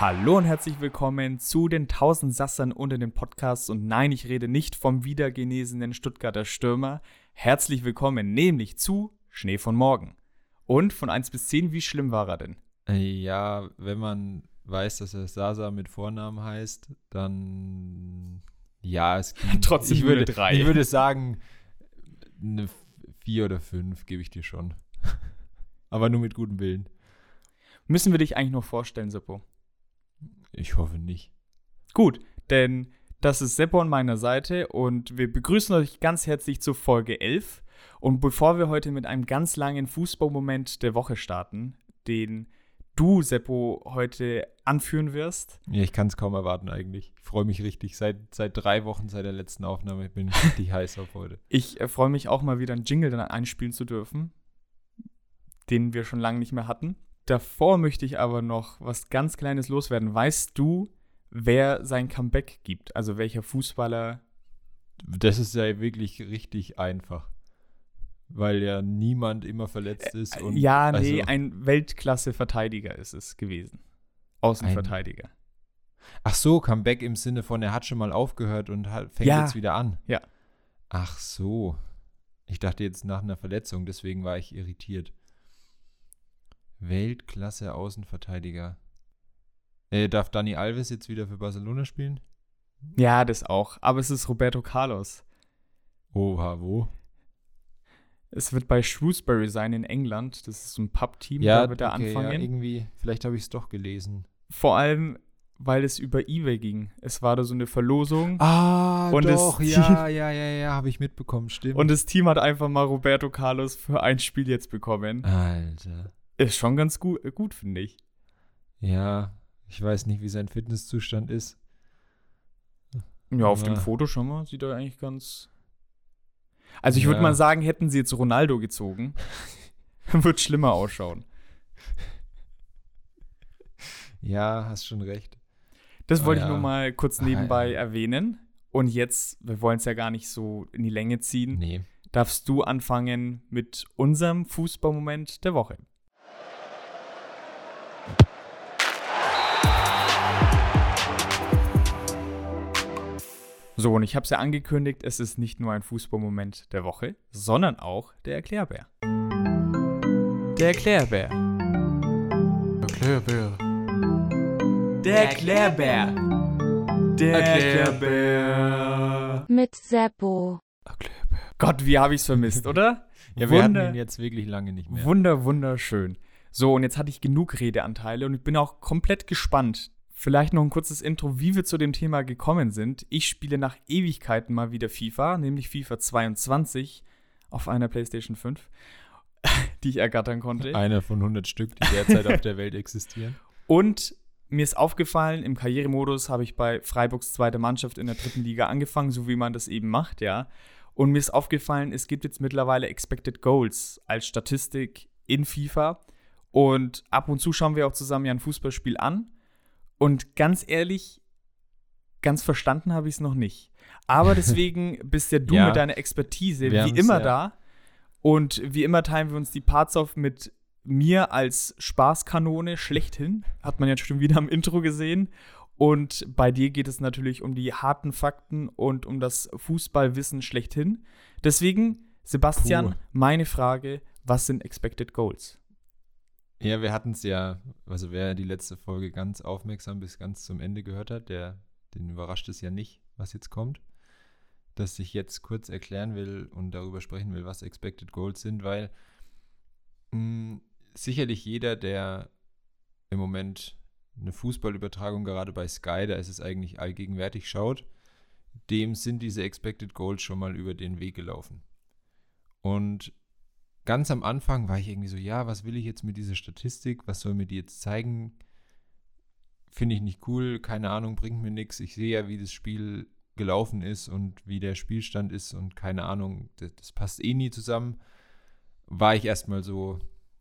Hallo und herzlich willkommen zu den 1000 Sassern unter den Podcasts. Und nein, ich rede nicht vom wiedergenesenen Stuttgarter Stürmer. Herzlich willkommen, nämlich zu Schnee von morgen. Und von 1 bis 10, wie schlimm war er denn? Ja, wenn man weiß, dass er Sasa mit Vornamen heißt, dann ja, es ging, Trotzdem ich nur würde, drei. Ich würde sagen, eine 4 oder 5 gebe ich dir schon. Aber nur mit gutem Willen. Müssen wir dich eigentlich noch vorstellen, Seppo? Ich hoffe nicht. Gut, denn das ist Seppo an meiner Seite und wir begrüßen euch ganz herzlich zur Folge 11. Und bevor wir heute mit einem ganz langen Fußballmoment der Woche starten, den du, Seppo, heute anführen wirst, Ja, ich kann es kaum erwarten eigentlich. Ich freue mich richtig. Seit, seit drei Wochen, seit der letzten Aufnahme bin ich richtig heiß auf heute. ich äh, freue mich auch mal wieder einen Jingle dann einspielen zu dürfen, den wir schon lange nicht mehr hatten. Davor möchte ich aber noch was ganz Kleines loswerden. Weißt du, wer sein Comeback gibt? Also welcher Fußballer Das ist ja wirklich richtig einfach. Weil ja niemand immer verletzt ist. Und ja, nee, also- ein Weltklasse-Verteidiger ist es gewesen. Außenverteidiger. Ach so, Comeback im Sinne von, er hat schon mal aufgehört und hat, fängt Ja. jetzt wieder an. Ja. Ach so. Ich dachte jetzt nach einer Verletzung, deswegen war ich irritiert. Weltklasse Außenverteidiger. Äh, darf Dani Alves jetzt wieder für Barcelona spielen? Ja, das auch. Aber es ist Roberto Carlos. Oha, wo? Es wird bei Shrewsbury sein in England. Das ist so ein Pub-Team, Ja, da wird er okay, Ja, anfangen. irgendwie, vielleicht habe ich es doch gelesen. Vor allem, weil es über Ebay ging. Es war da so eine Verlosung. Ah, Und doch, ja, ja, ja, ja, habe ich mitbekommen, stimmt. Und das Team hat einfach mal Roberto Carlos für ein Spiel jetzt bekommen. Alter. Ist schon ganz gut, gut finde ich. Ja, ich weiß nicht, wie sein Fitnesszustand ist. Ja, auf dem Ja. Foto schon mal. Sieht er eigentlich ganz. Also ich würde Ja. mal sagen, hätten sie jetzt Ronaldo gezogen, wird schlimmer ausschauen. Ja, hast schon recht. Das Ah, wollte ich ja. nur mal kurz Ah, nebenbei ja. erwähnen. Und jetzt, wir wollen es ja gar nicht so in die Länge ziehen, Nee. darfst du anfangen mit unserem Fußballmoment der Woche. So, und ich habe es ja angekündigt, es ist nicht nur ein Fußballmoment der Woche, sondern auch der Erklärbär. Der Erklärbär. Erklärbär. Der Erklärbär. Der Erklärbär. mit Seppo. Gott, wie habe ich es vermisst, oder? Ja, wir Wunder- hatten ihn jetzt wirklich lange nicht mehr. Wunder, wunderschön. So, und jetzt hatte ich genug Redeanteile und ich bin auch komplett gespannt. Vielleicht noch ein kurzes Intro, wie wir zu dem Thema gekommen sind. Ich spiele nach Ewigkeiten mal wieder FIFA, nämlich FIFA 22 auf einer PlayStation 5, die ich ergattern konnte. Einer von 100 Stück, die derzeit auf der Welt existieren. Und mir ist aufgefallen, im Karrieremodus habe ich bei Freiburgs zweiter Mannschaft in der dritten Liga angefangen, so wie man das eben macht, ja. Und mir ist aufgefallen, es gibt jetzt mittlerweile Expected Goals als Statistik in FIFA. Und ab und zu schauen wir auch zusammen ja ein Fußballspiel an. Und ganz ehrlich, ganz verstanden habe ich es noch nicht. Aber deswegen bist ja du Ja. mit deiner Expertise Wir wie immer ja. da. Und wie immer teilen wir uns die Parts auf mit mir als Spaßkanone schlechthin. Hat man jetzt schon wieder am Intro gesehen. Und bei dir geht es natürlich um die harten Fakten und um das Fußballwissen schlechthin. Deswegen, Sebastian, Puh. meine Frage: Was sind Expected Goals? Ja, wir hatten es ja, also wer die letzte Folge ganz aufmerksam bis ganz zum Ende gehört hat, der, den überrascht es ja nicht, was jetzt kommt. Dass ich jetzt kurz erklären will und darüber sprechen will, was Expected Goals sind, weil mh, sicherlich jeder, der im Moment eine Fußballübertragung gerade bei Sky, da ist es eigentlich allgegenwärtig schaut, dem sind diese Expected Goals schon mal über den Weg gelaufen. Und ganz am Anfang war ich irgendwie so, ja, was will ich jetzt mit dieser Statistik? Was soll mir die jetzt zeigen? Finde ich nicht cool, keine Ahnung, bringt mir nichts. Ich sehe ja, wie das Spiel gelaufen ist und wie der Spielstand ist und keine Ahnung, das, das passt eh nie zusammen. War ich erstmal so,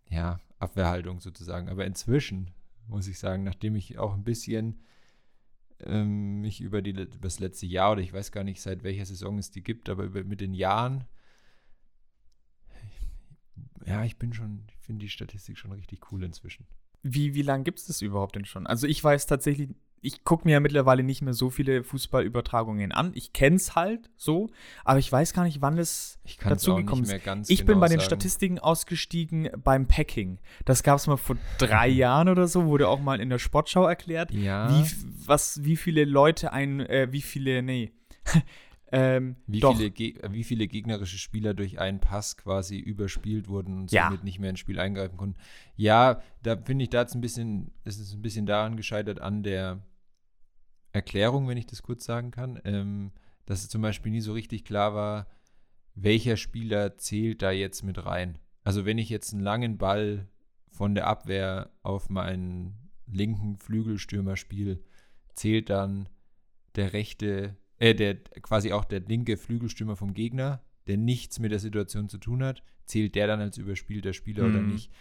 ja, Abwehrhaltung sozusagen. Aber inzwischen muss ich sagen, nachdem ich auch ein bisschen ähm, mich über, die, über das letzte Jahr oder ich weiß gar nicht, seit welcher Saison es die gibt, aber über, mit den Jahren ja, ich bin schon, ich finde die Statistik schon richtig cool inzwischen. Wie, wie lange gibt es das überhaupt denn schon? Also ich weiß tatsächlich, ich gucke mir ja mittlerweile nicht mehr so viele Fußballübertragungen an. Ich kenne es halt so, aber ich weiß gar nicht, wann es dazu gekommen ist. ich bin genau bei den sagen. Statistiken ausgestiegen beim Packing. Das gab es mal vor drei Jahren oder so, wurde auch mal in der Sportschau erklärt, Ja. wie, was, wie viele Leute ein, äh, wie viele, nee, ähm, Wie doch, viele, Geg- wie viele gegnerische Spieler durch einen Pass quasi überspielt wurden und Ja. somit nicht mehr ins Spiel eingreifen konnten. Ja, da finde ich, da ein bisschen, es ist ein bisschen daran gescheitert an der Erklärung, wenn ich das kurz sagen kann, ähm, dass es zum Beispiel nie so richtig klar war, welcher Spieler zählt da jetzt mit rein. Also wenn ich jetzt einen langen Ball von der Abwehr auf meinen linken Flügelstürmer spiele, zählt dann der rechte, äh, der quasi auch der linke Flügelstürmer vom Gegner, der nichts mit der Situation zu tun hat, zählt der dann als überspielter Spieler oder Mhm. nicht.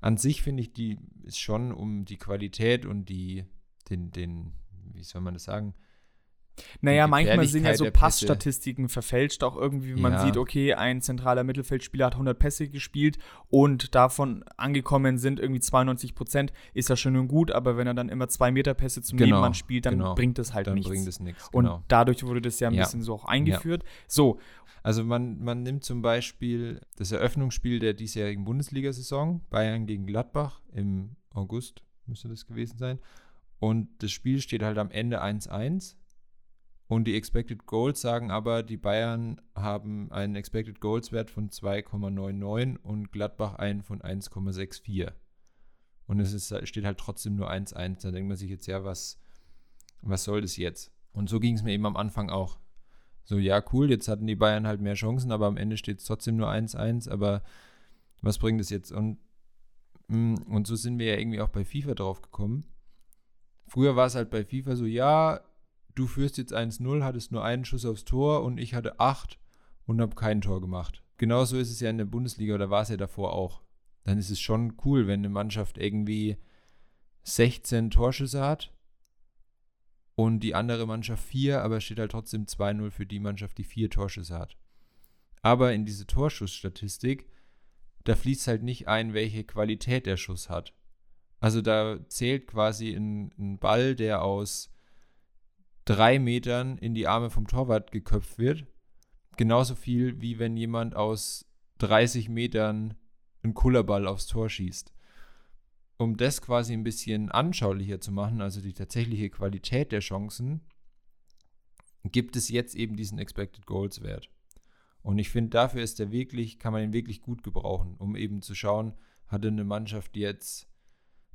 An sich finde ich, die ist schon um die Qualität und die, den, den, wie soll man das sagen? Naja, manchmal sind ja so. Passstatistiken verfälscht auch irgendwie, wenn man Ja. sieht, okay, ein zentraler Mittelfeldspieler hat 100 Pässe gespielt und davon angekommen sind irgendwie 92 Prozent, ist ja schön und gut, aber wenn er dann immer zwei Meter Pässe zum Genau, Nebenmann spielt, dann genau. bringt das halt dann nichts. bringt es nichts. und Genau. dadurch wurde das ja ein Ja. bisschen so auch eingeführt. So, Also man, man nimmt zum Beispiel das Eröffnungsspiel der diesjährigen Bundesliga-Saison, Bayern gegen Gladbach im August, müsste das gewesen sein. Und das Spiel steht halt am Ende 1-1. Und die Expected Goals sagen aber, die Bayern haben einen Expected Goals Wert von 2,99 und Gladbach einen von 1,64. Und es ist, steht halt trotzdem nur 1-1. Da denkt man sich jetzt, ja, was, was soll das jetzt? Und so ging es mir eben am Anfang auch. So, ja, cool, jetzt hatten die Bayern halt mehr Chancen, aber am Ende steht es trotzdem nur 1-1, aber was bringt es jetzt? Und, mm, und so sind wir ja irgendwie auch bei FIFA drauf gekommen. Früher war es halt bei FIFA so, ja, du führst jetzt 1-0, hattest nur einen Schuss aufs Tor und ich hatte 8 und habe kein Tor gemacht. Genauso ist es ja in der Bundesliga oder war es ja davor auch. Dann ist es schon cool, wenn eine Mannschaft irgendwie 16 Torschüsse hat und die andere Mannschaft 4, aber es steht halt trotzdem 2-0 für die Mannschaft, die 4 Torschüsse hat. Aber in diese Torschussstatistik, da fließt halt nicht ein, welche Qualität der Schuss hat. Also da zählt quasi ein, ein Ball, der aus drei Metern in die Arme vom Torwart geköpft wird, genauso viel wie wenn jemand aus 30 Metern einen Kullerball aufs Tor schießt um das quasi ein bisschen anschaulicher zu machen, also die tatsächliche Qualität der Chancen, gibt es jetzt eben diesen Expected Goals Wert. Und ich finde, dafür ist der wirklich, kann man ihn wirklich gut gebrauchen, um eben zu schauen, hatte eine Mannschaft jetzt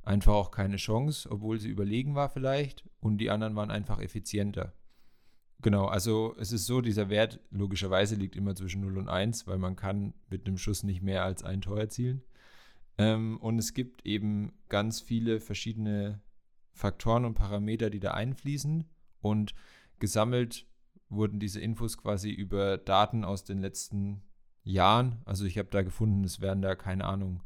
einfach auch keine Chance, obwohl sie überlegen war vielleicht, und die anderen waren einfach effizienter. Genau, also es ist so, dieser Wert logischerweise liegt immer zwischen 0 und 1, weil man kann mit einem Schuss nicht mehr als ein Tor erzielen. Ähm, und es gibt eben ganz viele verschiedene Faktoren und Parameter, die da einfließen. Und gesammelt wurden diese Infos quasi über Daten aus den letzten Jahren. Also ich habe da gefunden, es werden da, keine Ahnung,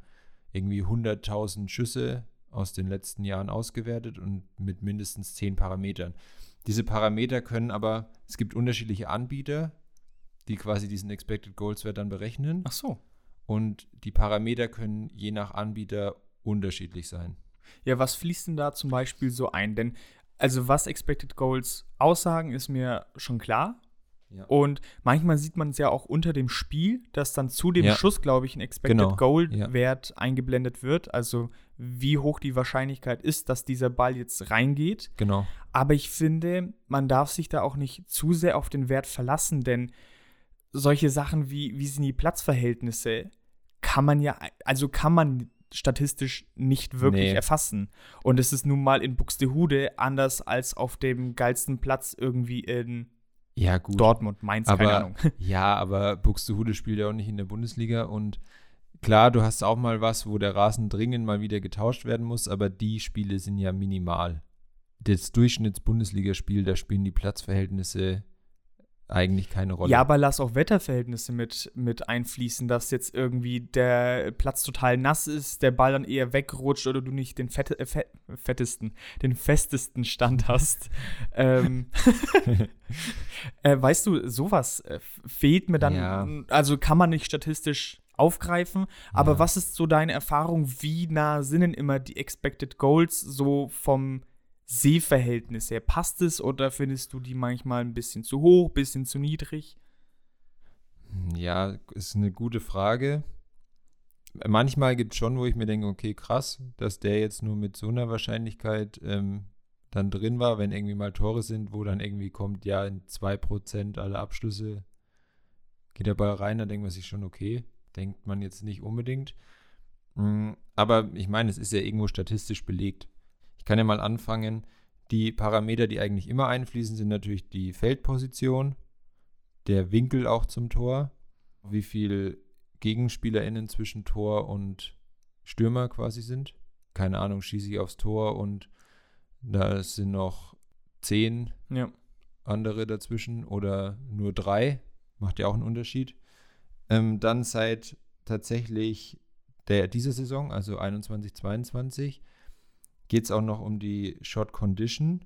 irgendwie 100.000 Schüsse aus den letzten Jahren ausgewertet und mit mindestens 10 Parametern. Diese Parameter können aber, es gibt unterschiedliche Anbieter, die quasi diesen Expected Goals Wert dann berechnen. ach so. Und die Parameter können je nach Anbieter unterschiedlich sein. Ja, was fließt denn da zum Beispiel so ein? Denn, also was Expected Goals aussagen, ist mir schon klar. Ja. Und manchmal sieht man es ja auch unter dem Spiel, dass dann zu dem Ja. Schuss, glaube ich, ein Expected Genau. Goal-Wert eingeblendet wird. Also wie hoch die Wahrscheinlichkeit ist, dass dieser Ball jetzt reingeht. Genau. Aber ich finde, man darf sich da auch nicht zu sehr auf den Wert verlassen, denn solche Sachen wie, wie sind die Platzverhältnisse, kann man ja, also kann man statistisch nicht wirklich Nee. erfassen. Und es ist nun mal in Buxtehude anders als auf dem geilsten Platz irgendwie in Ja, gut. Dortmund, Mainz, keine aber, Ahnung. ja, aber Buxtehude spielt ja auch nicht in der Bundesliga und klar, du hast auch mal was, wo der Rasen dringend mal wieder getauscht werden muss, aber die Spiele sind ja minimal. Das Durchschnitts-Bundesligaspiel, da spielen die Platzverhältnisse eigentlich keine Rolle. Ja, aber lass auch Wetterverhältnisse mit, mit einfließen, dass jetzt irgendwie der Platz total nass ist, der Ball dann eher wegrutscht oder du nicht den fette, äh, fe fettesten, den festesten Stand hast. ähm, äh, weißt du, sowas äh, fehlt mir dann, Ja. also kann man nicht statistisch aufgreifen. Aber Ja. was ist so deine Erfahrung? Wie nah sind denn immer die Expected Goals so vom Sehverhältnis her? Passt es oder findest du die manchmal ein bisschen zu hoch, bisschen zu niedrig? Ja, ist eine gute Frage. Manchmal gibt es schon, wo ich mir denke, okay, krass, dass der jetzt nur mit so einer Wahrscheinlichkeit ähm, dann drin war, wenn irgendwie mal Tore sind, wo dann irgendwie kommt, ja, in 2% aller Abschlüsse geht der Ball rein, da denkt man sich schon, okay, denkt man jetzt nicht unbedingt. Mm, Aber ich meine, es ist ja irgendwo statistisch belegt. Ich kann ja mal anfangen. Die Parameter, die eigentlich immer einfließen, sind natürlich die Feldposition, der Winkel auch zum Tor, wie viel GegenspielerInnen zwischen Tor und Stürmer quasi sind. Keine Ahnung, schieße ich aufs Tor und da sind noch zehn Ja. andere dazwischen oder nur drei. Macht ja auch einen Unterschied. Ähm, dann seit tatsächlich der, dieser Saison, also 21, 22, geht es auch noch um die Shot Condition.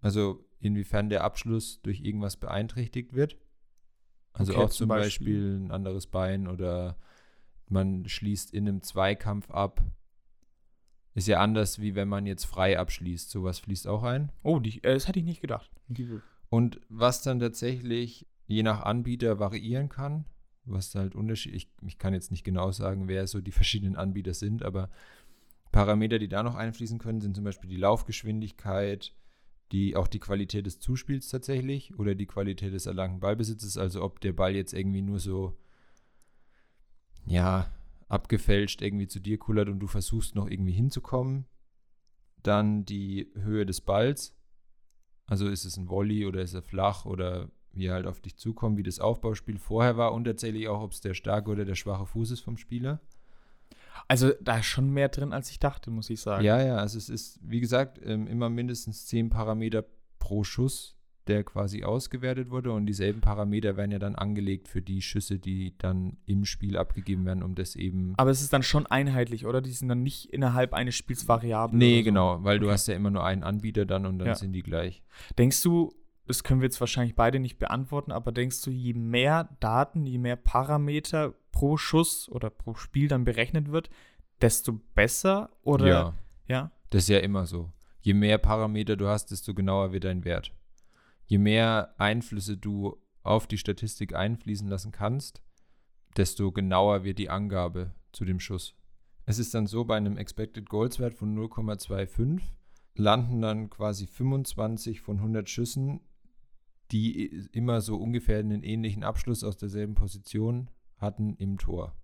Also inwiefern der Abschluss durch irgendwas beeinträchtigt wird. Also Okay, auch zum zum Beispiel. Beispiel ein anderes Bein oder man schließt in einem Zweikampf ab. Ist ja anders, wie wenn man jetzt frei abschließt. Sowas fließt auch ein. Oh, die, äh, das hätte ich nicht gedacht. Und was dann tatsächlich je nach Anbieter variieren kann, was halt unterschiedlich, ich, ich kann jetzt nicht genau sagen, wer so die verschiedenen Anbieter sind, aber Parameter, die da noch einfließen können, sind zum Beispiel die Laufgeschwindigkeit, die, auch die Qualität des Zuspiels tatsächlich oder die Qualität des erlangten Ballbesitzes, also ob der Ball jetzt irgendwie nur so, ja, abgefälscht irgendwie zu dir kullert und du versuchst noch irgendwie hinzukommen. Dann die Höhe des Balls, also ist es ein Volley oder ist er flach oder wie er halt auf dich zukommt, wie das Aufbauspiel vorher war und tatsächlich auch, ob es der starke oder der schwache Fuß ist vom Spieler. Also da ist schon mehr drin, als ich dachte, muss ich sagen. Ja, ja, also es ist, wie gesagt, ähm, immer mindestens zehn Parameter pro Schuss, der quasi ausgewertet wurde und dieselben Parameter werden ja dann angelegt für die Schüsse, die dann im Spiel abgegeben werden, um das eben. Aber es ist dann schon einheitlich, oder? Die sind dann nicht innerhalb eines Spiels variabel. nee, so. genau, weil du Okay. hast ja immer nur einen Anbieter dann und dann Ja. sind die gleich. Denkst du, das können wir jetzt wahrscheinlich beide nicht beantworten, aber denkst du, je mehr Daten, je mehr Parameter pro Schuss oder pro Spiel dann berechnet wird, desto besser? Oder ja, ja? das ist ja immer so. Je mehr Parameter du hast, desto genauer wird dein Wert. Je mehr Einflüsse du auf die Statistik einfließen lassen kannst, desto genauer wird die Angabe zu dem Schuss. Es ist dann so, bei einem Expected Goals Wert von 0,25 landen dann quasi 25 von 100 Schüssen, die immer so ungefähr einen ähnlichen Abschluss aus derselben Position hatten im Tor.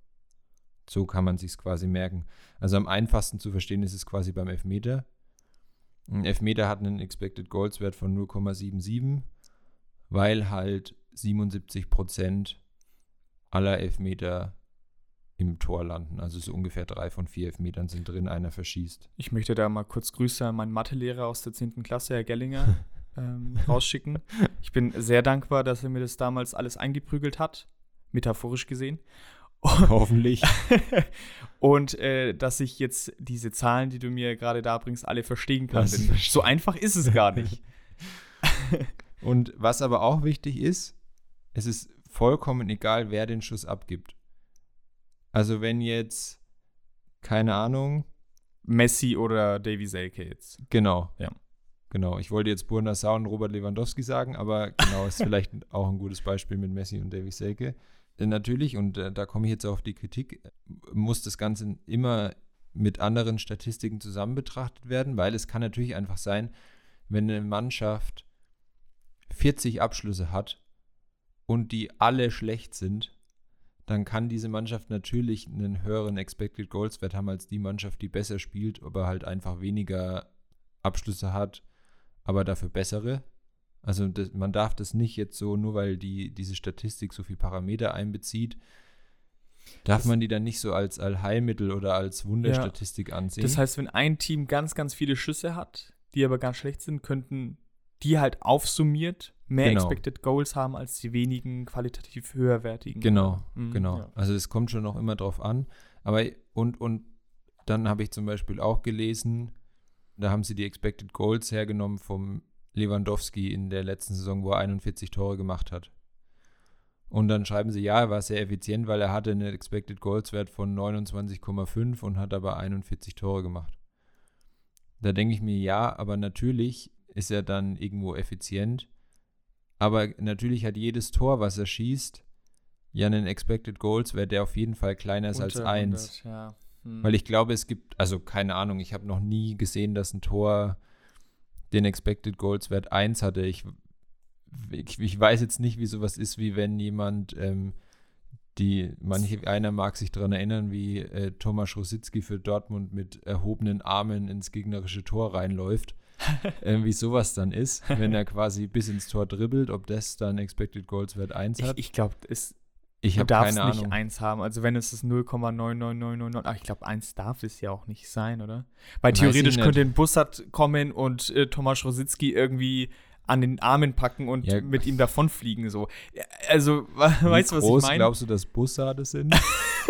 So kann man sich quasi merken. Also am einfachsten zu verstehen ist es quasi beim Elfmeter. Ein Elfmeter hat einen Expected Goals Wert von 0,77, weil halt 77 Prozent aller Elfmeter im Tor landen. Also so ungefähr drei von vier Elfmetern sind drin, einer verschießt. Ich möchte da mal kurz Grüße an meinen Mathelehrer aus der 10. Klasse, Herr Gellinger, ähm, rausschicken. Ich bin sehr dankbar, dass er mir das damals alles eingeprügelt hat, metaphorisch gesehen. Hoffentlich. Und äh, dass ich jetzt diese Zahlen, die du mir gerade da bringst, alle verstehen kann. So einfach ist es gar nicht. Und was aber auch wichtig ist, es ist vollkommen egal, wer den Schuss abgibt. Also wenn jetzt, keine Ahnung, Messi oder Davy Selke jetzt. genau. Ja. Genau, ich wollte jetzt Burna Sau und Robert Lewandowski sagen, aber genau, ist vielleicht auch ein gutes Beispiel mit Messi und Davy Selke. Äh, Natürlich, und äh, da komme ich jetzt auf die Kritik, äh, muss das Ganze immer mit anderen Statistiken zusammen betrachtet werden, weil es kann natürlich einfach sein, wenn eine Mannschaft 40 Abschlüsse hat und die alle schlecht sind, dann kann diese Mannschaft natürlich einen höheren Expected Goals Wert haben als die Mannschaft, die besser spielt, aber halt einfach weniger Abschlüsse hat, aber dafür bessere. Also das, man darf das nicht jetzt so, nur weil die, diese Statistik so viel Parameter einbezieht, darf Das- man die dann nicht so als Allheilmittel oder als Wunderstatistik ansehen. Das heißt, wenn ein Team ganz, ganz viele Schüsse hat, die aber ganz schlecht sind, könnten die halt aufsummiert mehr Genau. Expected Goals haben als die wenigen qualitativ höherwertigen. Genau, Mhm, genau. ja. Also es kommt schon noch immer drauf an. Aber und, und dann habe ich zum Beispiel auch gelesen, da haben sie die Expected Goals hergenommen vom Lewandowski in der letzten Saison, wo er 41 Tore gemacht hat. Und dann schreiben sie, ja, er war sehr effizient, weil er hatte einen Expected Goals Wert von 29,5 und hat aber 41 Tore gemacht. Da denke ich mir, ja, aber natürlich ist er dann irgendwo effizient. Aber natürlich hat jedes Tor, was er schießt, ja einen Expected Goals Wert, der auf jeden Fall kleiner ist als 1. Ja. Hm. Weil ich glaube, es gibt, also keine Ahnung, ich habe noch nie gesehen, dass ein Tor den Expected Goals Wert 1 hatte. Ich, ich, ich, weiß jetzt nicht, wie sowas ist, wie wenn jemand, ähm, die, manche, einer mag sich daran erinnern, wie äh, Thomas Rositzky für Dortmund mit erhobenen Armen ins gegnerische Tor reinläuft. äh, wie sowas dann ist, wenn er quasi bis ins Tor dribbelt, ob das dann Expected Goals Wert 1 hat. Ich, ich glaube, es ich habe keine Ahnung. nicht 1 haben. Also wenn es das 0,99999, ach ich glaube 1 darf es ja auch nicht sein, oder? Weil Weiß theoretisch könnte ein Bussard kommen und äh, Thomas Rositzky irgendwie an den Armen packen und ja. mit ihm davonfliegen so. Also, weißt du, was ich meine? glaubst du, dass Bussarde sind?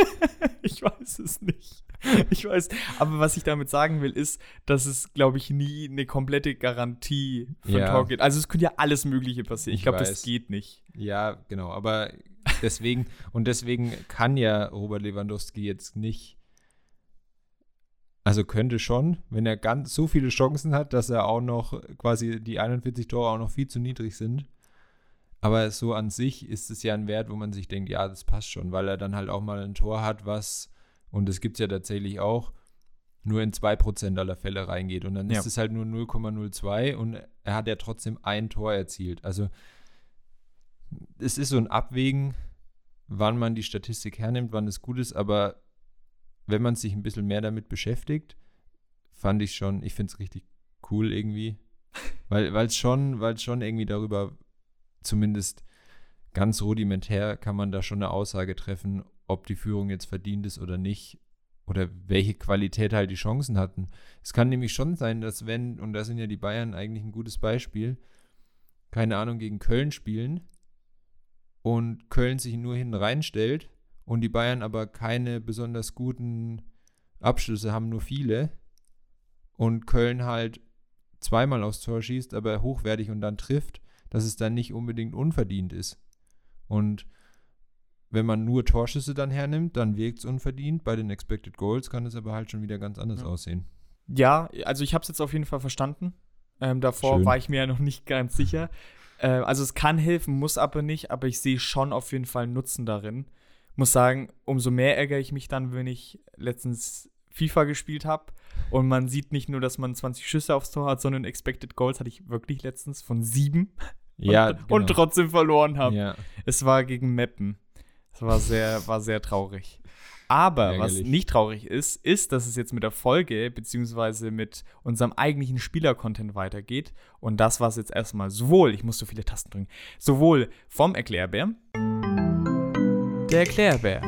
ich weiß es nicht. Ich weiß, aber was ich damit sagen will, ist, dass es, glaube ich, nie eine komplette Garantie für ja. Tor gibt. Also es könnte ja alles Mögliche passieren. Ich, ich glaube, das geht nicht. Ja, genau. Aber deswegen, und deswegen kann ja Robert Lewandowski jetzt nicht, also könnte schon, wenn er ganz so viele Chancen hat, dass er auch noch quasi die 41 Tore auch noch viel zu niedrig sind. Aber so an sich ist es ja ein Wert, wo man sich denkt, ja, das passt schon, weil er dann halt auch mal ein Tor hat, was, und das gibt es ja tatsächlich auch, nur in 2% aller Fälle reingeht. Und dann ja. ist es halt nur 0,02 und er hat ja trotzdem ein Tor erzielt. Also es ist so ein Abwägen, wann man die Statistik hernimmt, wann es gut ist, aber wenn man sich ein bisschen mehr damit beschäftigt, fand ich schon, ich finde es richtig cool irgendwie. Weil es schon, weil schon irgendwie darüber, zumindest ganz rudimentär, kann man da schon eine Aussage treffen, ob die Führung jetzt verdient ist oder nicht. Oder welche Qualität halt die Chancen hatten. Es kann nämlich schon sein, dass wenn, und da sind ja die Bayern eigentlich ein gutes Beispiel, keine Ahnung, gegen Köln spielen und Köln sich nur hinten reinstellt und die Bayern aber keine besonders guten Abschlüsse haben, nur viele und Köln halt zweimal aufs Tor schießt, aber hochwertig und dann trifft, dass es dann nicht unbedingt unverdient ist. Und wenn man nur Torschüsse dann hernimmt, dann wirkt es unverdient. Bei den Expected Goals kann es aber halt schon wieder ganz anders ja. aussehen. Ja, also ich habe es jetzt auf jeden Fall verstanden. Ähm, davor Schön. war ich mir ja noch nicht ganz sicher. Äh, also es kann helfen, muss aber nicht, aber ich sehe schon auf jeden Fall Nutzen darin. Muss sagen, umso mehr ärgere ich mich dann, wenn ich letztens FIFA gespielt habe und man sieht nicht nur, dass man 20 Schüsse aufs Tor hat, sondern Expected Goals hatte ich wirklich letztens von sieben ja, und, genau. und trotzdem verloren habe. Ja. Es war gegen Meppen. Es war sehr, war sehr traurig. Aber Ärgerlich. was nicht traurig ist, ist, dass es jetzt mit der Folge beziehungsweise mit unserem eigentlichen Spieler-Content weitergeht. Und das war es jetzt erstmal sowohl, ich muss so viele Tasten drücken, sowohl vom Erklärbär. Der Erklärbär.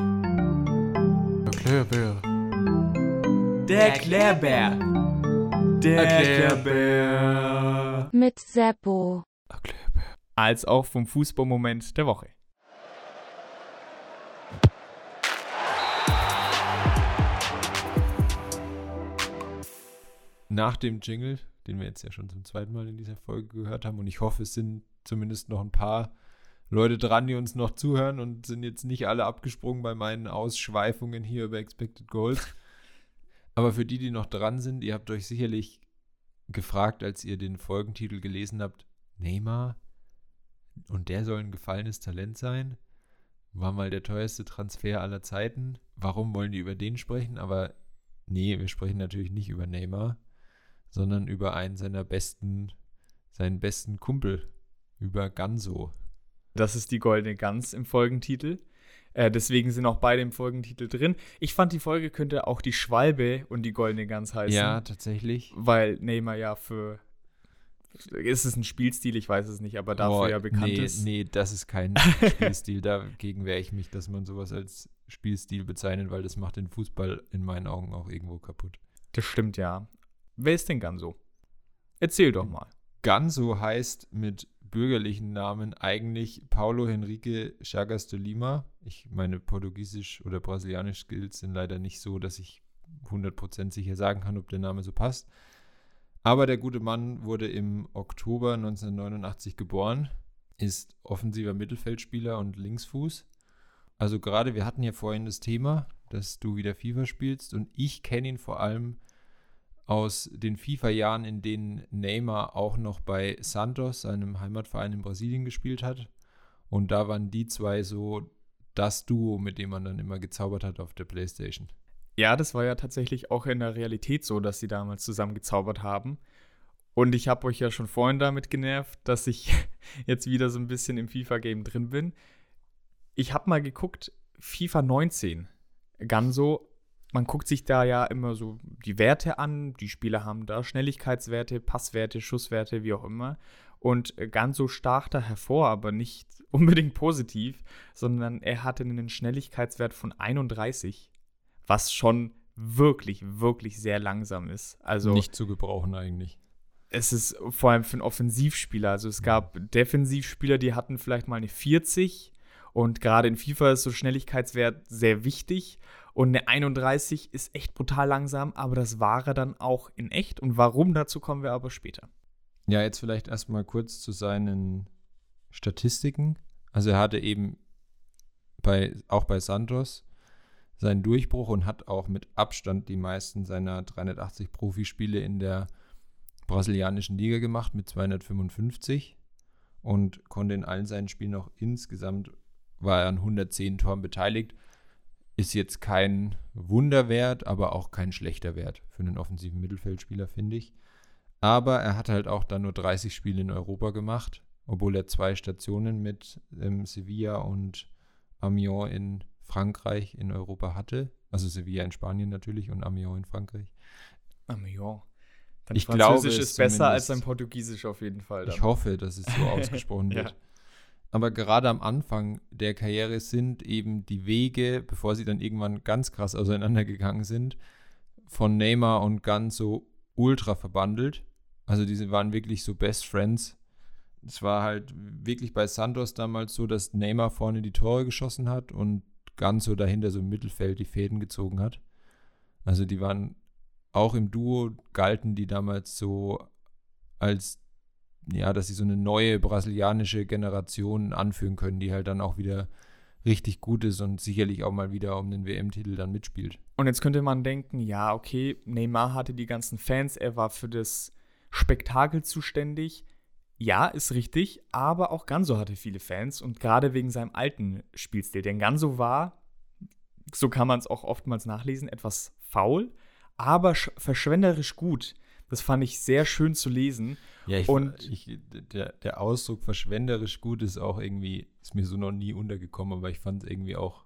Erklärbär. Der Erklärbär. Der Erklärbär. Mit Seppo. Erklärbär. Als auch vom Fußballmoment der Woche. Nach dem Jingle, den wir jetzt ja schon zum zweiten Mal in dieser Folge gehört haben, und ich hoffe, es sind zumindest noch ein paar Leute dran, die uns noch zuhören und sind jetzt nicht alle abgesprungen bei meinen Ausschweifungen hier über Expected Goals. Aber für die, die noch dran sind, ihr habt euch sicherlich gefragt, als ihr den Folgentitel gelesen habt, Neymar und der soll ein gefallenes Talent sein. War mal der teuerste Transfer aller Zeiten. Warum wollen die über den sprechen? Aber nee, wir sprechen natürlich nicht über Neymar sondern über einen seiner besten, seinen besten Kumpel, über Ganso. Das ist die goldene Gans im Folgentitel. Äh, deswegen sind auch beide im Folgentitel drin. Ich fand, die Folge könnte auch die Schwalbe und die goldene Gans heißen. Ja, tatsächlich. Weil Neymar ja für. Ist es ein Spielstil? Ich weiß es nicht, aber dafür oh, ja bekannt nee, ist. Nee, das ist kein Spielstil. Dagegen wehre ich mich, dass man sowas als Spielstil bezeichnet, weil das macht den Fußball in meinen Augen auch irgendwo kaputt. Das stimmt ja. Wer ist denn Ganso? Erzähl doch mal. Ganso heißt mit bürgerlichen Namen eigentlich Paulo Henrique Chagas de Lima. Ich meine, Portugiesisch oder Brasilianisch Skills sind leider nicht so, dass ich 100% sicher sagen kann, ob der Name so passt. Aber der gute Mann wurde im Oktober 1989 geboren ist offensiver Mittelfeldspieler und Linksfuß. Also gerade, wir hatten ja vorhin das Thema, dass du wieder FIFA spielst und ich kenne ihn vor allem aus den FIFA-Jahren, in denen Neymar auch noch bei Santos, seinem Heimatverein in Brasilien, gespielt hat. Und da waren die zwei so das Duo, mit dem man dann immer gezaubert hat auf der Playstation. Ja, das war ja tatsächlich auch in der Realität so, dass sie damals zusammen gezaubert haben. Und ich habe euch ja schon vorhin damit genervt, dass ich jetzt wieder so ein bisschen im FIFA-Game drin bin. Ich habe mal geguckt, FIFA 19. Ganso, man guckt sich da ja immer so die Werte an. Die Spieler haben da Schnelligkeitswerte, Passwerte, Schusswerte, wie auch immer. Und Ganso stach da hervor, aber nicht unbedingt positiv, sondern er hatte einen Schnelligkeitswert von 31, was schon wirklich, wirklich sehr langsam ist. Also nicht zu gebrauchen eigentlich. Es ist vor allem für einen Offensivspieler. Also es gab Defensivspieler, die hatten vielleicht mal eine 40 und gerade in FIFA ist so Schnelligkeitswert sehr wichtig. Und eine 31 ist echt brutal langsam, aber das war er dann auch in echt. Und warum, dazu kommen wir aber später. Ja, jetzt vielleicht erstmal kurz zu seinen Statistiken. Also er hatte eben bei, auch bei Santos seinen Durchbruch und hat auch mit Abstand die meisten seiner 380 Profispiele in der brasilianischen Liga gemacht mit 255 und konnte in allen seinen Spielen auch insgesamt war er an 110 Toren beteiligt. Ist jetzt kein Wunderwert, aber auch kein schlechter Wert für einen offensiven Mittelfeldspieler, finde ich. Aber er hat halt auch dann nur 30 Spiele in Europa gemacht obwohl er zwei Stationen mit ähm, Sevilla und Amiens in Frankreich in Europa hatte. Also Sevilla in Spanien natürlich und Amiens in Frankreich. Amiens. Dein ich Französisch glaube, ist besser als dein Portugiesisch auf jeden Fall. Dann. Ich hoffe, dass es so ausgesprochen wird. Ja. Aber gerade am Anfang der Karriere sind eben die Wege, bevor sie dann irgendwann ganz krass auseinandergegangen sind, von Neymar und Gunn so ultra verbandelt. Also diese waren wirklich so Best Friends es war halt wirklich bei Santos damals so, dass Neymar vorne die Tore geschossen hat und ganz so dahinter so im Mittelfeld die Fäden gezogen hat. Also die waren auch im Duo, galten die damals so als, ja, dass sie so eine neue brasilianische Generation anführen können, die halt dann auch wieder richtig gut ist und sicherlich auch mal wieder um den WM-Titel dann mitspielt. Und jetzt könnte man denken, ja, okay, Neymar hatte die ganzen Fans, er war für das Spektakel zuständig. Ja, ist richtig, aber auch Ganso hatte viele Fans und gerade wegen seinem alten Spielstil. Denn Ganso war, so kann man es auch oftmals nachlesen, etwas faul, aber verschwenderisch gut. Das fand ich sehr schön zu lesen. Ja, ich, und ich, der, der Ausdruck verschwenderisch gut ist auch irgendwie, ist mir so noch nie untergekommen, aber ich fand es irgendwie auch,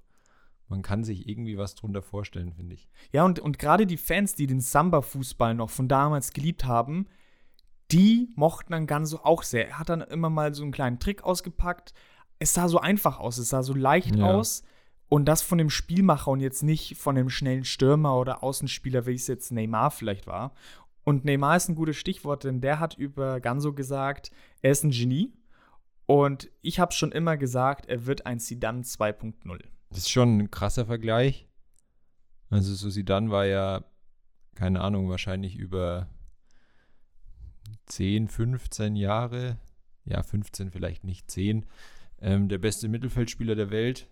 man kann sich irgendwie was drunter vorstellen, finde ich. Ja, und, und gerade die Fans, die den Samba-Fußball noch von damals geliebt haben, die mochten dann Ganso auch sehr. Er hat dann immer mal so einen kleinen Trick ausgepackt. Es sah so einfach aus, es sah so leicht ja. aus. Und das von dem Spielmacher und jetzt nicht von dem schnellen Stürmer oder Außenspieler, wie es jetzt Neymar vielleicht war. Und Neymar ist ein gutes Stichwort, denn der hat über Ganso gesagt, er ist ein Genie. Und ich habe schon immer gesagt, er wird ein Sidan 2.0. Das ist schon ein krasser Vergleich. Also so Sidan war ja, keine Ahnung, wahrscheinlich über 10, 15 Jahre, ja 15 vielleicht nicht 10, ähm, der beste Mittelfeldspieler der Welt.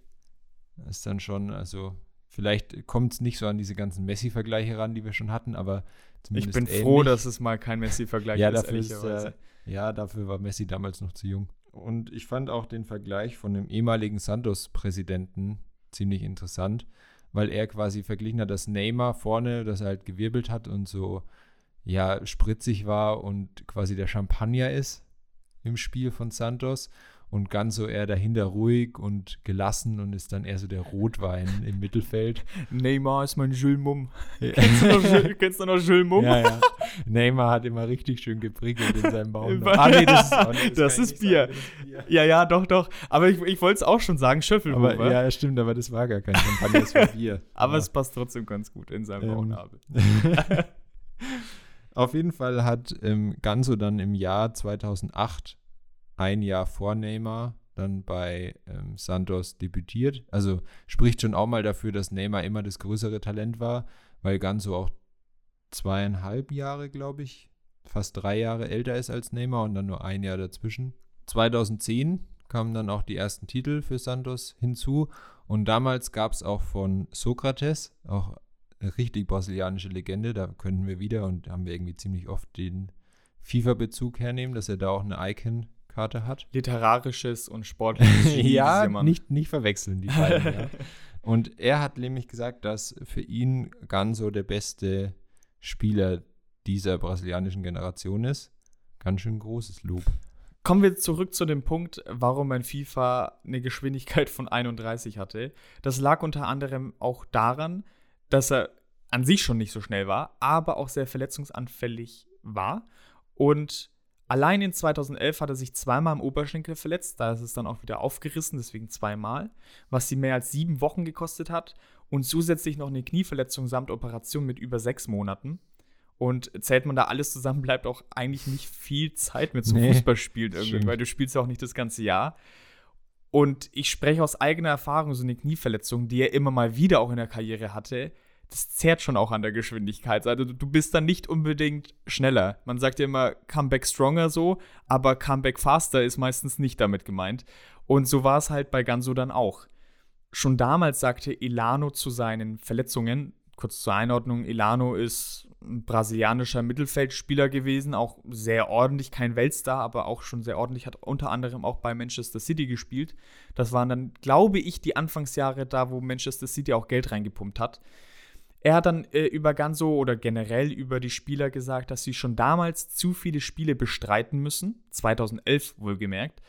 Ist dann schon, also vielleicht kommt es nicht so an diese ganzen Messi-Vergleiche ran, die wir schon hatten, aber Ich bin ähnlich. froh, dass es mal kein Messi-Vergleich ja, ist, dafür ist ja, dafür war Messi damals noch zu jung. Und ich fand auch den Vergleich von dem ehemaligen Santos-Präsidenten ziemlich interessant, weil er quasi verglichen hat, dass Neymar vorne, dass er halt gewirbelt hat und so ja spritzig war und quasi der Champagner ist im Spiel von Santos und ganz so eher dahinter ruhig und gelassen und ist dann eher so der Rotwein im Mittelfeld. Neymar ist mein Jules Mumm. Ja. Kennst, du noch, kennst du noch Jules Mumm? Ja, ja. Neymar hat immer richtig schön geprickelt in seinem Bauch. ah, nee, das ist, oh, nee, das, das ist Bier. Sagen, das ist Bier. Ja, ja, doch, doch. Aber ich, ich wollte es auch schon sagen, Schöffelhuber. Ja, stimmt, aber das war gar kein Champagner, das war Bier. aber ja. es passt trotzdem ganz gut in seinem ähm. Bauchnabel. Auf jeden Fall hat ähm, Ganso dann im Jahr 2008, ein Jahr vor Neymar, dann bei ähm, Santos debütiert. Also spricht schon auch mal dafür, dass Neymar immer das größere Talent war, weil Ganso auch zweieinhalb Jahre, glaube ich, fast drei Jahre älter ist als Neymar und dann nur ein Jahr dazwischen. 2010 kamen dann auch die ersten Titel für Santos hinzu. Und damals gab es auch von Sokrates, auch eine richtig brasilianische Legende, da könnten wir wieder und haben wir irgendwie ziemlich oft den FIFA-Bezug hernehmen, dass er da auch eine Icon-Karte hat. Literarisches und sportliches. ja, nicht, nicht verwechseln, die beiden. ja. Und er hat nämlich gesagt, dass für ihn Ganso der beste Spieler dieser brasilianischen Generation ist. Ganz schön großes Lob. Kommen wir zurück zu dem Punkt, warum mein FIFA eine Geschwindigkeit von 31 hatte. Das lag unter anderem auch daran, dass er an sich schon nicht so schnell war, aber auch sehr verletzungsanfällig war. Und allein in 2011 hat er sich zweimal im Oberschenkel verletzt. Da ist es dann auch wieder aufgerissen, deswegen zweimal, was sie mehr als sieben Wochen gekostet hat. Und zusätzlich noch eine Knieverletzung samt Operation mit über sechs Monaten. Und zählt man da alles zusammen, bleibt auch eigentlich nicht viel Zeit mit so nee, Fußballspielen irgendwie, weil du spielst ja auch nicht das ganze Jahr. Und ich spreche aus eigener Erfahrung, so eine Knieverletzung, die er immer mal wieder auch in der Karriere hatte, das zehrt schon auch an der Geschwindigkeit. Also du bist dann nicht unbedingt schneller. Man sagt ja immer Comeback stronger so, aber Comeback faster ist meistens nicht damit gemeint. Und so war es halt bei Ganso dann auch. Schon damals sagte Elano zu seinen Verletzungen, kurz zur Einordnung, Elano ist ein brasilianischer Mittelfeldspieler gewesen, auch sehr ordentlich, kein Weltstar, aber auch schon sehr ordentlich, hat unter anderem auch bei Manchester City gespielt. Das waren dann, glaube ich, die Anfangsjahre da, wo Manchester City auch Geld reingepumpt hat. Er hat dann äh, über Ganso oder generell über die Spieler gesagt, dass sie schon damals zu viele Spiele bestreiten müssen, 2011 wohlgemerkt,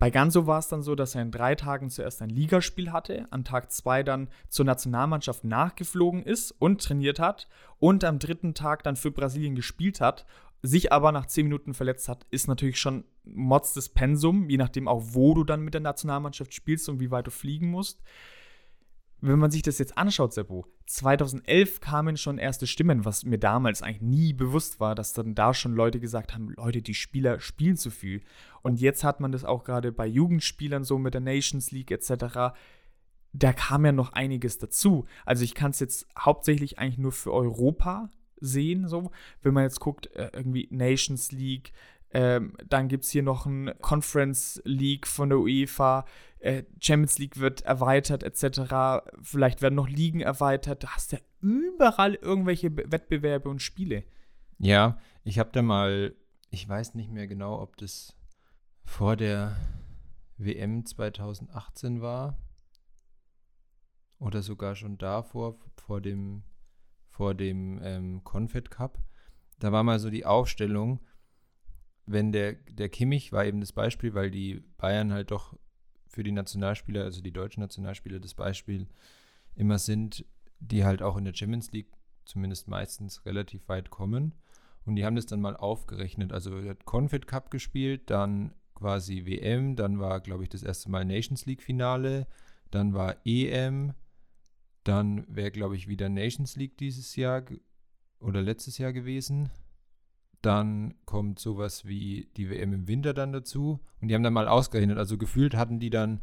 bei Ganso war es dann so, dass er in drei Tagen zuerst ein Ligaspiel hatte, an Tag zwei dann zur Nationalmannschaft nachgeflogen ist und trainiert hat und am dritten Tag dann für Brasilien gespielt hat, sich aber nach zehn Minuten verletzt hat, ist natürlich schon Mods des Pensum, je nachdem auch, wo du dann mit der Nationalmannschaft spielst und wie weit du fliegen musst wenn man sich das jetzt anschaut, Seppo, 2011 kamen schon erste Stimmen, was mir damals eigentlich nie bewusst war, dass dann da schon Leute gesagt haben, Leute, die Spieler spielen zu viel. Und jetzt hat man das auch gerade bei Jugendspielern so mit der Nations League etc. Da kam ja noch einiges dazu. Also ich kann es jetzt hauptsächlich eigentlich nur für Europa sehen, so. Wenn man jetzt guckt, äh, irgendwie Nations League, ähm, dann gibt es hier noch ein Conference League von der UEFA. Äh, Champions League wird erweitert, etc. Vielleicht werden noch Ligen erweitert. Da hast du ja überall irgendwelche Wettbewerbe und Spiele. Ja, ich habe da mal, ich weiß nicht mehr genau, ob das vor der WM 2018 war oder sogar schon davor, vor dem, vor dem ähm, Confed Cup. Da war mal so die Aufstellung, wenn der, der Kimmich war eben das Beispiel, weil die Bayern halt doch für die Nationalspieler, also die deutschen Nationalspieler, das Beispiel immer sind, die halt auch in der Champions League zumindest meistens relativ weit kommen. Und die haben das dann mal aufgerechnet. Also er hat Confed Cup gespielt, dann quasi WM, dann war, glaube ich, das erste Mal Nations League Finale, dann war EM, dann wäre, glaube ich, wieder Nations League dieses Jahr oder letztes Jahr gewesen. Dann kommt sowas wie die WM im Winter dann dazu. Und die haben dann mal ausgerechnet. Also gefühlt hatten die dann,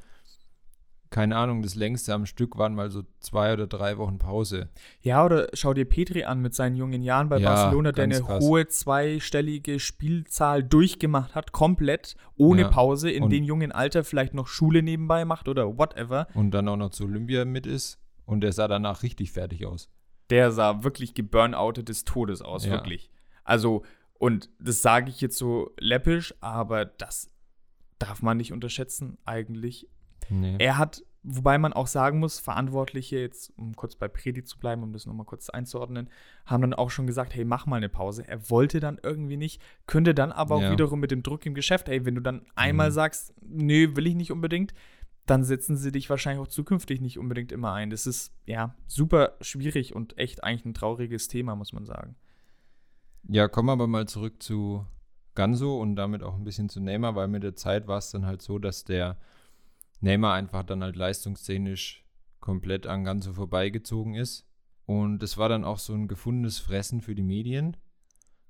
keine Ahnung, das längste am Stück waren mal so zwei oder drei Wochen Pause. Ja, oder schau dir Petri an mit seinen jungen Jahren bei ja, Barcelona, der eine krass. hohe zweistellige Spielzahl durchgemacht hat, komplett, ohne ja. Pause, in dem jungen Alter vielleicht noch Schule nebenbei macht oder whatever. Und dann auch noch zu Olympia mit ist. Und der sah danach richtig fertig aus. Der sah wirklich geburnoutet des Todes aus, ja. wirklich. Also und das sage ich jetzt so läppisch, aber das darf man nicht unterschätzen, eigentlich. Nee. Er hat, wobei man auch sagen muss, Verantwortliche, jetzt um kurz bei Predi zu bleiben, um das nochmal kurz einzuordnen, haben dann auch schon gesagt, hey, mach mal eine Pause. Er wollte dann irgendwie nicht, könnte dann aber auch ja. wiederum mit dem Druck im Geschäft, hey, wenn du dann einmal mhm. sagst, nö, will ich nicht unbedingt, dann setzen sie dich wahrscheinlich auch zukünftig nicht unbedingt immer ein. Das ist ja super schwierig und echt eigentlich ein trauriges Thema, muss man sagen. Ja, kommen wir aber mal zurück zu Ganso und damit auch ein bisschen zu Neymar, weil mit der Zeit war es dann halt so, dass der Neymar einfach dann halt leistungsszenisch komplett an Ganso vorbeigezogen ist. Und es war dann auch so ein gefundenes Fressen für die Medien,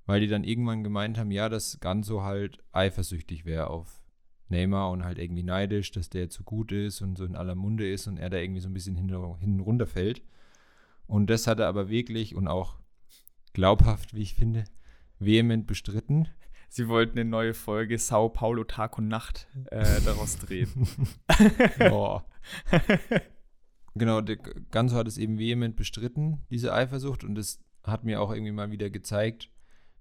weil die dann irgendwann gemeint haben, ja, dass Ganso halt eifersüchtig wäre auf Neymar und halt irgendwie neidisch, dass der zu gut ist und so in aller Munde ist und er da irgendwie so ein bisschen hinten runterfällt. Und das hat er aber wirklich und auch glaubhaft, wie ich finde, vehement bestritten. sie wollten eine neue Folge Sao Paulo Tag und Nacht äh, daraus drehen. Boah. genau, der Ganso hat es eben vehement bestritten, diese Eifersucht, und es hat mir auch irgendwie mal wieder gezeigt,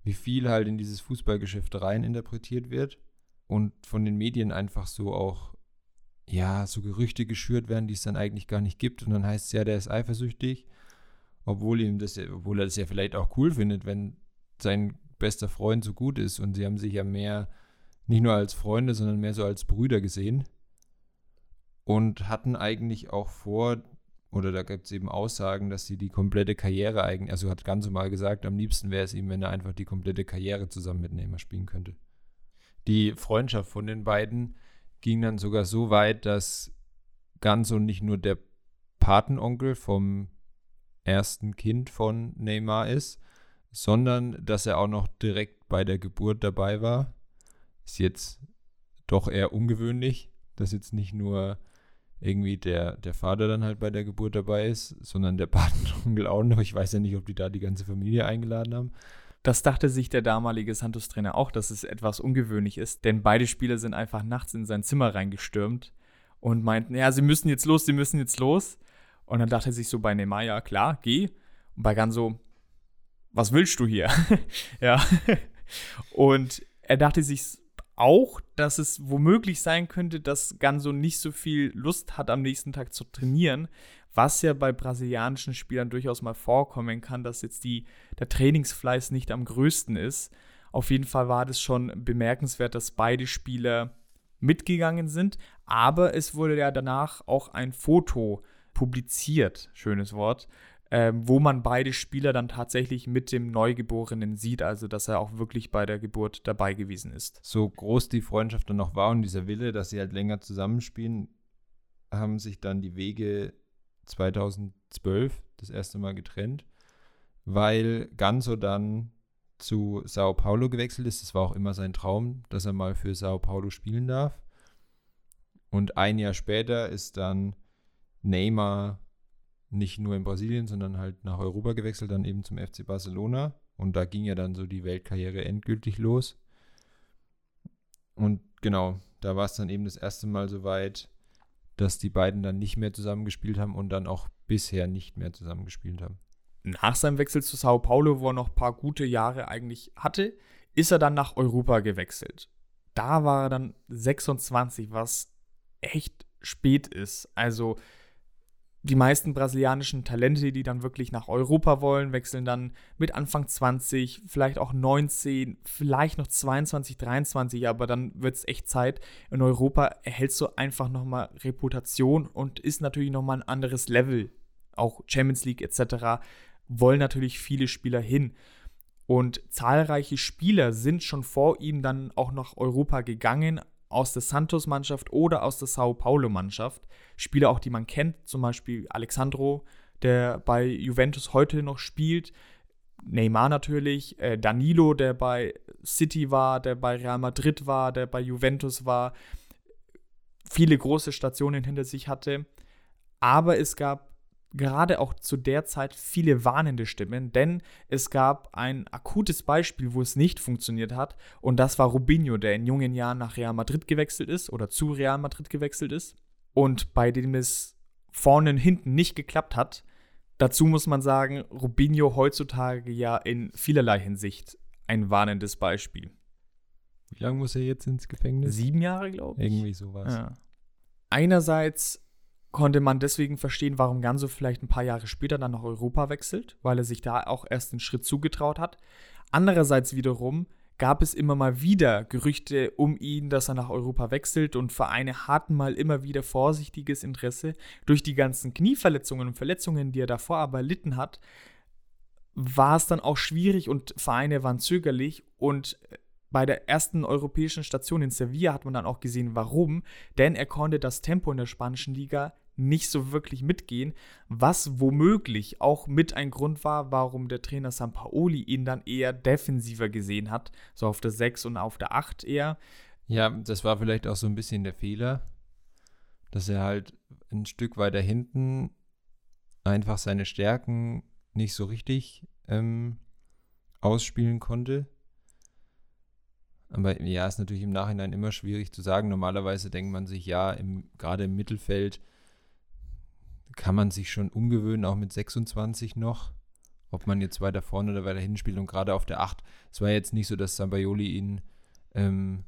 wie viel halt in dieses Fußballgeschäft rein interpretiert wird und von den Medien einfach so auch, ja, so Gerüchte geschürt werden, die es dann eigentlich gar nicht gibt. Und dann heißt es ja, der ist eifersüchtig, obwohl ihm das, obwohl er das ja vielleicht auch cool findet, wenn sein bester Freund so gut ist und sie haben sich ja mehr nicht nur als Freunde, sondern mehr so als Brüder gesehen und hatten eigentlich auch vor, oder da gibt es eben Aussagen, dass sie die komplette Karriere eigentlich, also hat ganz normal gesagt, am liebsten wäre es ihm, wenn er einfach die komplette Karriere zusammen mit Neymar spielen könnte. Die Freundschaft von den beiden ging dann sogar so weit, dass Ganso nicht nur der Patenonkel vom ersten Kind von Neymar ist, sondern dass er auch noch direkt bei der Geburt dabei war. Ist jetzt doch eher ungewöhnlich, dass jetzt nicht nur irgendwie der, der Vater dann halt bei der Geburt dabei ist, sondern der Patenonkel auch noch. Ich weiß ja nicht, ob die da die ganze Familie eingeladen haben. Das dachte sich der damalige Santos-Trainer auch, dass es etwas ungewöhnlich ist, denn beide Spieler sind einfach nachts in sein Zimmer reingestürmt und meinten, ja, sie müssen jetzt los, sie müssen jetzt los. Und dann dachte er sich so bei Neymar, ja klar, geh. Und bei Ganso, was willst du hier? ja. Und er dachte sich auch, dass es womöglich sein könnte, dass Ganso nicht so viel Lust hat, am nächsten Tag zu trainieren, was ja bei brasilianischen Spielern durchaus mal vorkommen kann, dass jetzt die, der Trainingsfleiß nicht am größten ist. Auf jeden Fall war das schon bemerkenswert, dass beide Spieler mitgegangen sind, aber es wurde ja danach auch ein Foto publiziert, schönes Wort, ähm, wo man beide Spieler dann tatsächlich mit dem Neugeborenen sieht, also dass er auch wirklich bei der Geburt dabei gewesen ist. So groß die Freundschaft dann noch war und dieser Wille, dass sie halt länger zusammenspielen, haben sich dann die Wege 2012 das erste Mal getrennt, weil Ganso dann zu Sao Paulo gewechselt ist. Das war auch immer sein Traum, dass er mal für Sao Paulo spielen darf. Und ein Jahr später ist dann Neymar nicht nur in Brasilien, sondern halt nach Europa gewechselt, dann eben zum FC Barcelona. Und da ging ja dann so die Weltkarriere endgültig los. Und genau, da war es dann eben das erste Mal so weit, dass die beiden dann nicht mehr zusammengespielt haben und dann auch bisher nicht mehr zusammengespielt haben. Nach seinem Wechsel zu Sao Paulo, wo er noch ein paar gute Jahre eigentlich hatte, ist er dann nach Europa gewechselt. Da war er dann 26, was echt spät ist. Also die meisten brasilianischen Talente, die dann wirklich nach Europa wollen, wechseln dann mit Anfang 20, vielleicht auch 19, vielleicht noch 22, 23, aber dann wird es echt Zeit. In Europa erhältst du einfach nochmal Reputation und ist natürlich nochmal ein anderes Level. Auch Champions League etc. wollen natürlich viele Spieler hin. Und zahlreiche Spieler sind schon vor ihm dann auch nach Europa gegangen, aus der Santos-Mannschaft oder aus der Sao Paulo-Mannschaft. Spieler auch, die man kennt, zum Beispiel Alexandro, der bei Juventus heute noch spielt. Neymar natürlich, äh, Danilo, der bei City war, der bei Real Madrid war, der bei Juventus war, viele große Stationen hinter sich hatte. Aber es gab gerade auch zu der Zeit viele warnende Stimmen, denn es gab ein akutes Beispiel, wo es nicht funktioniert hat, und das war Rubinho, der in jungen Jahren nach Real Madrid gewechselt ist oder zu Real Madrid gewechselt ist und bei dem es vorne und hinten nicht geklappt hat. Dazu muss man sagen, Rubinho heutzutage ja in vielerlei Hinsicht ein warnendes Beispiel. Wie lange muss er jetzt ins Gefängnis? Sieben Jahre, glaube ich. Irgendwie sowas. Ja. Einerseits konnte man deswegen verstehen, warum Ganso vielleicht ein paar Jahre später dann nach Europa wechselt, weil er sich da auch erst den Schritt zugetraut hat. Andererseits wiederum gab es immer mal wieder Gerüchte um ihn, dass er nach Europa wechselt und Vereine hatten mal immer wieder vorsichtiges Interesse. Durch die ganzen Knieverletzungen und Verletzungen, die er davor aber erlitten hat, war es dann auch schwierig und Vereine waren zögerlich und bei der ersten europäischen Station in Sevilla hat man dann auch gesehen, warum. Denn er konnte das Tempo in der spanischen Liga nicht so wirklich mitgehen, was womöglich auch mit ein Grund war, warum der Trainer Sampaoli ihn dann eher defensiver gesehen hat, so auf der 6 und auf der 8 eher. Ja, das war vielleicht auch so ein bisschen der Fehler, dass er halt ein Stück weiter hinten einfach seine Stärken nicht so richtig ähm, ausspielen konnte Aber ja, ist natürlich im Nachhinein immer schwierig zu sagen. Normalerweise denkt man sich, ja, im, gerade im Mittelfeld kann man sich schon umgewöhnen, auch mit 26 noch. Ob man jetzt weiter vorne oder weiter hinten spielt. Und gerade auf der 8, es war jetzt nicht so, dass Sambayoli ihn ähm,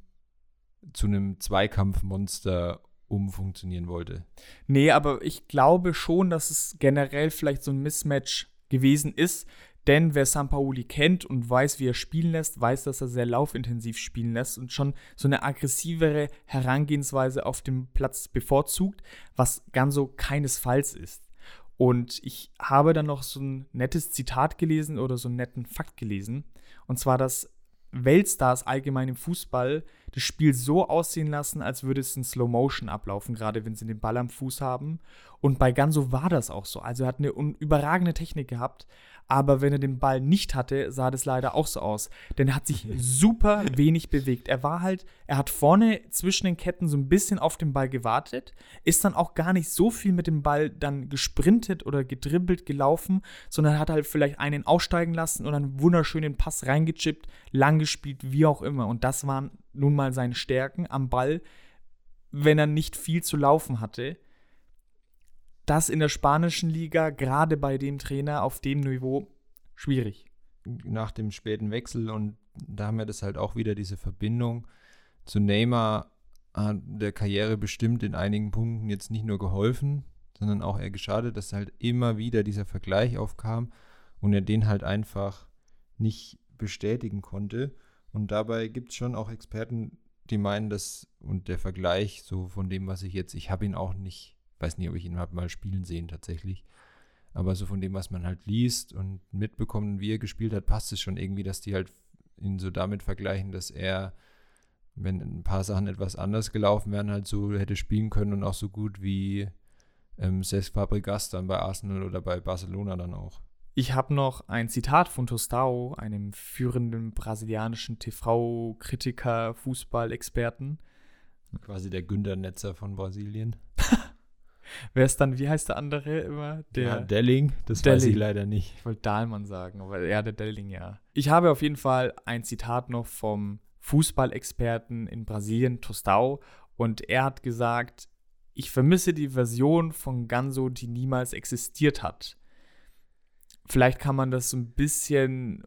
zu einem Zweikampfmonster umfunktionieren wollte. Nee, aber ich glaube schon, dass es generell vielleicht so ein Mismatch gewesen ist. Denn wer Sampaoli kennt und weiß, wie er spielen lässt, weiß, dass er sehr laufintensiv spielen lässt und schon so eine aggressivere Herangehensweise auf dem Platz bevorzugt, was Ganso keinesfalls ist. Und ich habe dann noch so ein nettes Zitat gelesen oder so einen netten Fakt gelesen. Und zwar, dass Weltstars allgemein im Fußball das Spiel so aussehen lassen, als würde es in Slow Motion ablaufen, gerade wenn sie den Ball am Fuß haben. Und bei Ganso war das auch so. Also er hat eine überragende Technik gehabt, aber wenn er den Ball nicht hatte, sah das leider auch so aus. Denn er hat sich super wenig bewegt. Er war halt, er hat vorne zwischen den Ketten so ein bisschen auf den Ball gewartet, ist dann auch gar nicht so viel mit dem Ball dann gesprintet oder gedribbelt gelaufen, sondern hat halt vielleicht einen aussteigen lassen und einen wunderschönen Pass reingechippt, lang gespielt, wie auch immer. Und das waren nun mal seine Stärken am Ball, wenn er nicht viel zu laufen hatte das in der spanischen Liga, gerade bei dem Trainer auf dem Niveau, schwierig. Nach dem späten Wechsel und da haben wir das halt auch wieder diese Verbindung zu Neymar hat der Karriere bestimmt in einigen Punkten jetzt nicht nur geholfen, sondern auch eher geschadet, dass halt immer wieder dieser Vergleich aufkam und er den halt einfach nicht bestätigen konnte. Und dabei gibt es schon auch Experten, die meinen, dass, und der Vergleich so von dem, was ich jetzt, ich habe ihn auch nicht weiß nicht, ob ich ihn habe mal spielen sehen tatsächlich. Aber so von dem, was man halt liest und mitbekommt, wie er gespielt hat, passt es schon irgendwie, dass die halt ihn so damit vergleichen, dass er, wenn ein paar Sachen etwas anders gelaufen wären, halt so hätte spielen können und auch so gut wie ähm, Cesc Fabregas dann bei Arsenal oder bei Barcelona dann auch. Ich habe noch ein Zitat von Tostao, einem führenden brasilianischen TV-Kritiker, Fußballexperten. Quasi der Günther-Netzer von Brasilien. Wer ist dann, wie heißt der andere immer? Der ja, Delling, das Delling. weiß ich leider nicht. Ich wollte Dahlmann sagen, aber ja, der Delling, ja. Ich habe auf jeden Fall ein Zitat noch vom Fußballexperten in Brasilien, Tostau, und er hat gesagt, ich vermisse die Version von Ganso, die niemals existiert hat. Vielleicht kann man das so ein bisschen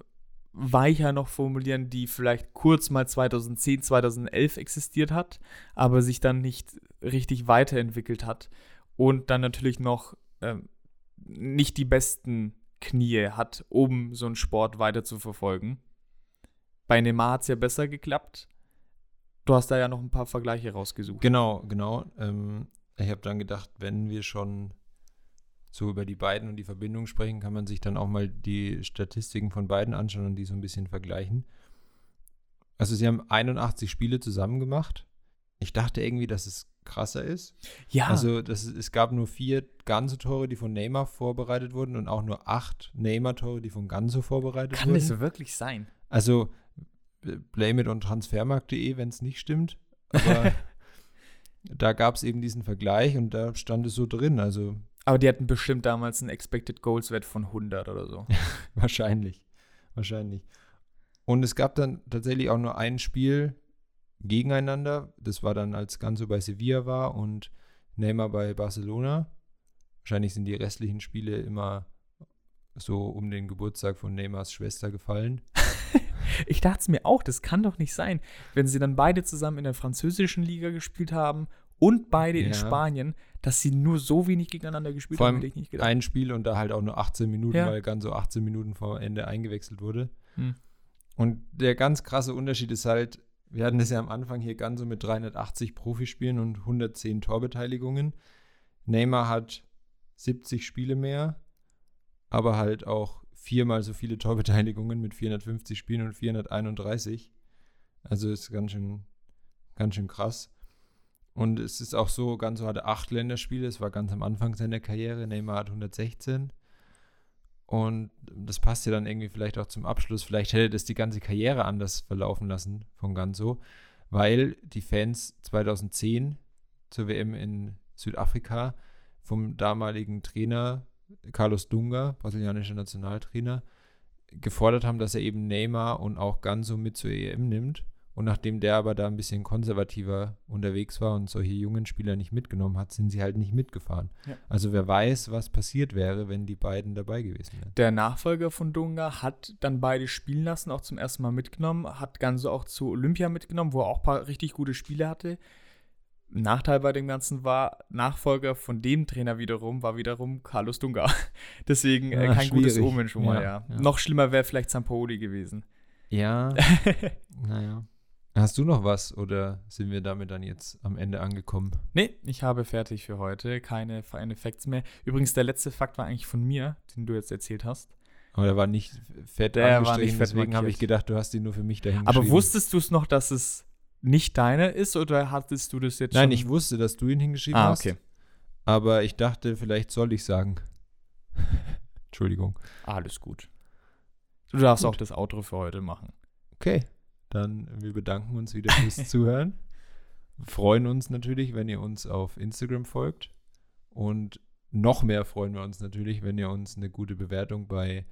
weicher noch formulieren, die vielleicht kurz mal 2010, 2011 existiert hat, aber sich dann nicht richtig weiterentwickelt hat und dann natürlich noch ähm, nicht die besten Knie hat, um so einen Sport weiter zu verfolgen. Bei Neymar hat es ja besser geklappt. Du hast da ja noch ein paar Vergleiche rausgesucht. Genau, genau. Ähm, ich habe dann gedacht, wenn wir schon so über die beiden und die Verbindung sprechen, kann man sich dann auch mal die Statistiken von beiden anschauen und die so ein bisschen vergleichen. Also sie haben 81 Spiele zusammen gemacht. Ich dachte irgendwie, dass es krasser ist. Ja. Also das, es gab nur vier ganze Tore, die von Neymar vorbereitet wurden und auch nur acht Neymar-Tore, die von Ganso vorbereitet Kann wurden. Kann das wirklich sein? Also blame it on transfermarkt.de, wenn es nicht stimmt. Aber da gab es eben diesen Vergleich und da stand es so drin. Also aber die hatten bestimmt damals einen Expected Goals Wert von 100 oder so. wahrscheinlich. Wahrscheinlich. Und es gab dann tatsächlich auch nur ein Spiel, gegeneinander. Das war dann, als Ganso bei Sevilla war und Neymar bei Barcelona. Wahrscheinlich sind die restlichen Spiele immer so um den Geburtstag von Neymars Schwester gefallen. ich dachte es mir auch, das kann doch nicht sein, wenn sie dann beide zusammen in der französischen Liga gespielt haben und beide ja. in Spanien, dass sie nur so wenig gegeneinander gespielt vor allem haben, hätte ich nicht gedacht. Ein Spiel und da halt auch nur 18 Minuten, ja. weil Ganso 18 Minuten vor Ende eingewechselt wurde. Hm. Und der ganz krasse Unterschied ist halt, wir hatten das ja am Anfang hier ganz so mit 380 Profispielen und 110 Torbeteiligungen. Neymar hat 70 Spiele mehr, aber halt auch viermal so viele Torbeteiligungen mit 450 Spielen und 431. Also ist ganz schön, ganz schön krass. Und es ist auch so, Ganso hatte acht Länderspiele, es war ganz am Anfang seiner Karriere, Neymar hat 116. Und das passt ja dann irgendwie vielleicht auch zum Abschluss. Vielleicht hätte das die ganze Karriere anders verlaufen lassen von Ganso, weil die Fans 2010 zur WM in Südafrika vom damaligen Trainer Carlos Dunga, brasilianischer Nationaltrainer, gefordert haben, dass er eben Neymar und auch Ganso mit zur EM nimmt. Und nachdem der aber da ein bisschen konservativer unterwegs war und solche jungen Spieler nicht mitgenommen hat, sind sie halt nicht mitgefahren. Ja. Also wer weiß, was passiert wäre, wenn die beiden dabei gewesen wären. Der Nachfolger von Dunga hat dann beide spielen lassen, auch zum ersten Mal mitgenommen, hat Ganso auch zu Olympia mitgenommen, wo er auch ein paar richtig gute Spiele hatte. Nachteil bei dem Ganzen war, Nachfolger von dem Trainer wiederum war wiederum Carlos Dunga. Deswegen äh, Ah, kein gutes schwierig. Omen schon mal, Ja, ja. ja. Noch schlimmer wäre vielleicht Sampaoli gewesen. Ja, naja. Hast du noch was oder sind wir damit dann jetzt am Ende angekommen? Nee, ich habe fertig für heute. Keine Fine Facts mehr. Übrigens, der letzte Fakt war eigentlich von mir, den du jetzt erzählt hast. Aber der war nicht fett Der war angestrichen, nicht fett deswegen habe ich gedacht, du hast ihn nur für mich dahin Aber wusstest du es noch, dass es nicht deiner ist oder hattest du das jetzt Nein, schon? ich wusste, dass du ihn hingeschrieben Ah, hast. okay. Aber ich dachte, vielleicht soll ich sagen. Entschuldigung. Alles gut. Du darfst Gut. auch das Outro für heute machen. Okay. Dann wir bedanken uns wieder fürs Zuhören. Freuen uns natürlich, wenn ihr uns auf Instagram folgt. Und noch mehr freuen wir uns natürlich, wenn ihr uns eine gute Bewertung bei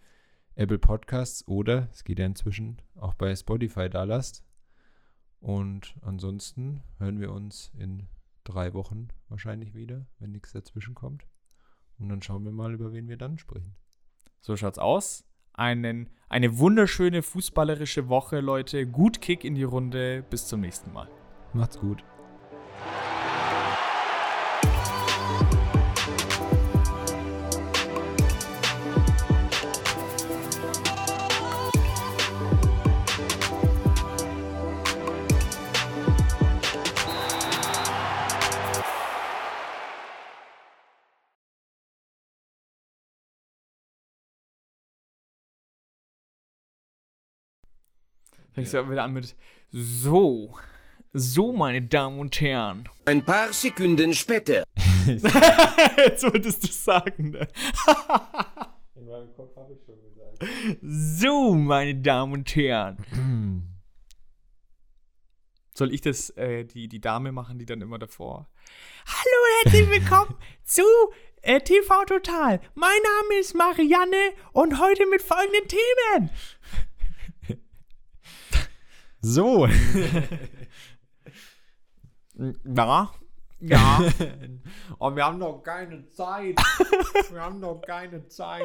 Apple Podcasts oder, es geht ja inzwischen, auch bei Spotify da lasst. Und ansonsten hören wir uns in drei Wochen wahrscheinlich wieder, wenn nichts dazwischen kommt. Und dann schauen wir mal, über wen wir dann sprechen. So schaut's aus. Einen, eine wunderschöne fußballerische Woche, Leute. Gut Kick in die Runde. Bis zum nächsten Mal. Macht's gut. Fängst du wieder an mit So. So, meine Damen und Herren. Ein paar Sekunden später. Jetzt wolltest du sagen, ne? In meinem Kopf habe ich schon gesagt. So, meine Damen und Herren. Soll ich das, äh, die, die Dame machen, die dann immer davor. Hallo und herzlich willkommen zu äh, TV Total. Mein Name ist Marianne und heute mit folgenden Themen. So. Na? Ja. oh, wir haben doch keine Zeit. Wir haben doch keine Zeit.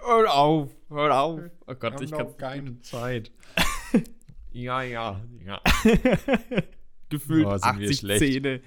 hör auf, hör auf. Oh Gott, ich kann keine Zeit. ja, ja, ja. gefühlt Oh, sind wir 80 schlecht. Zähne.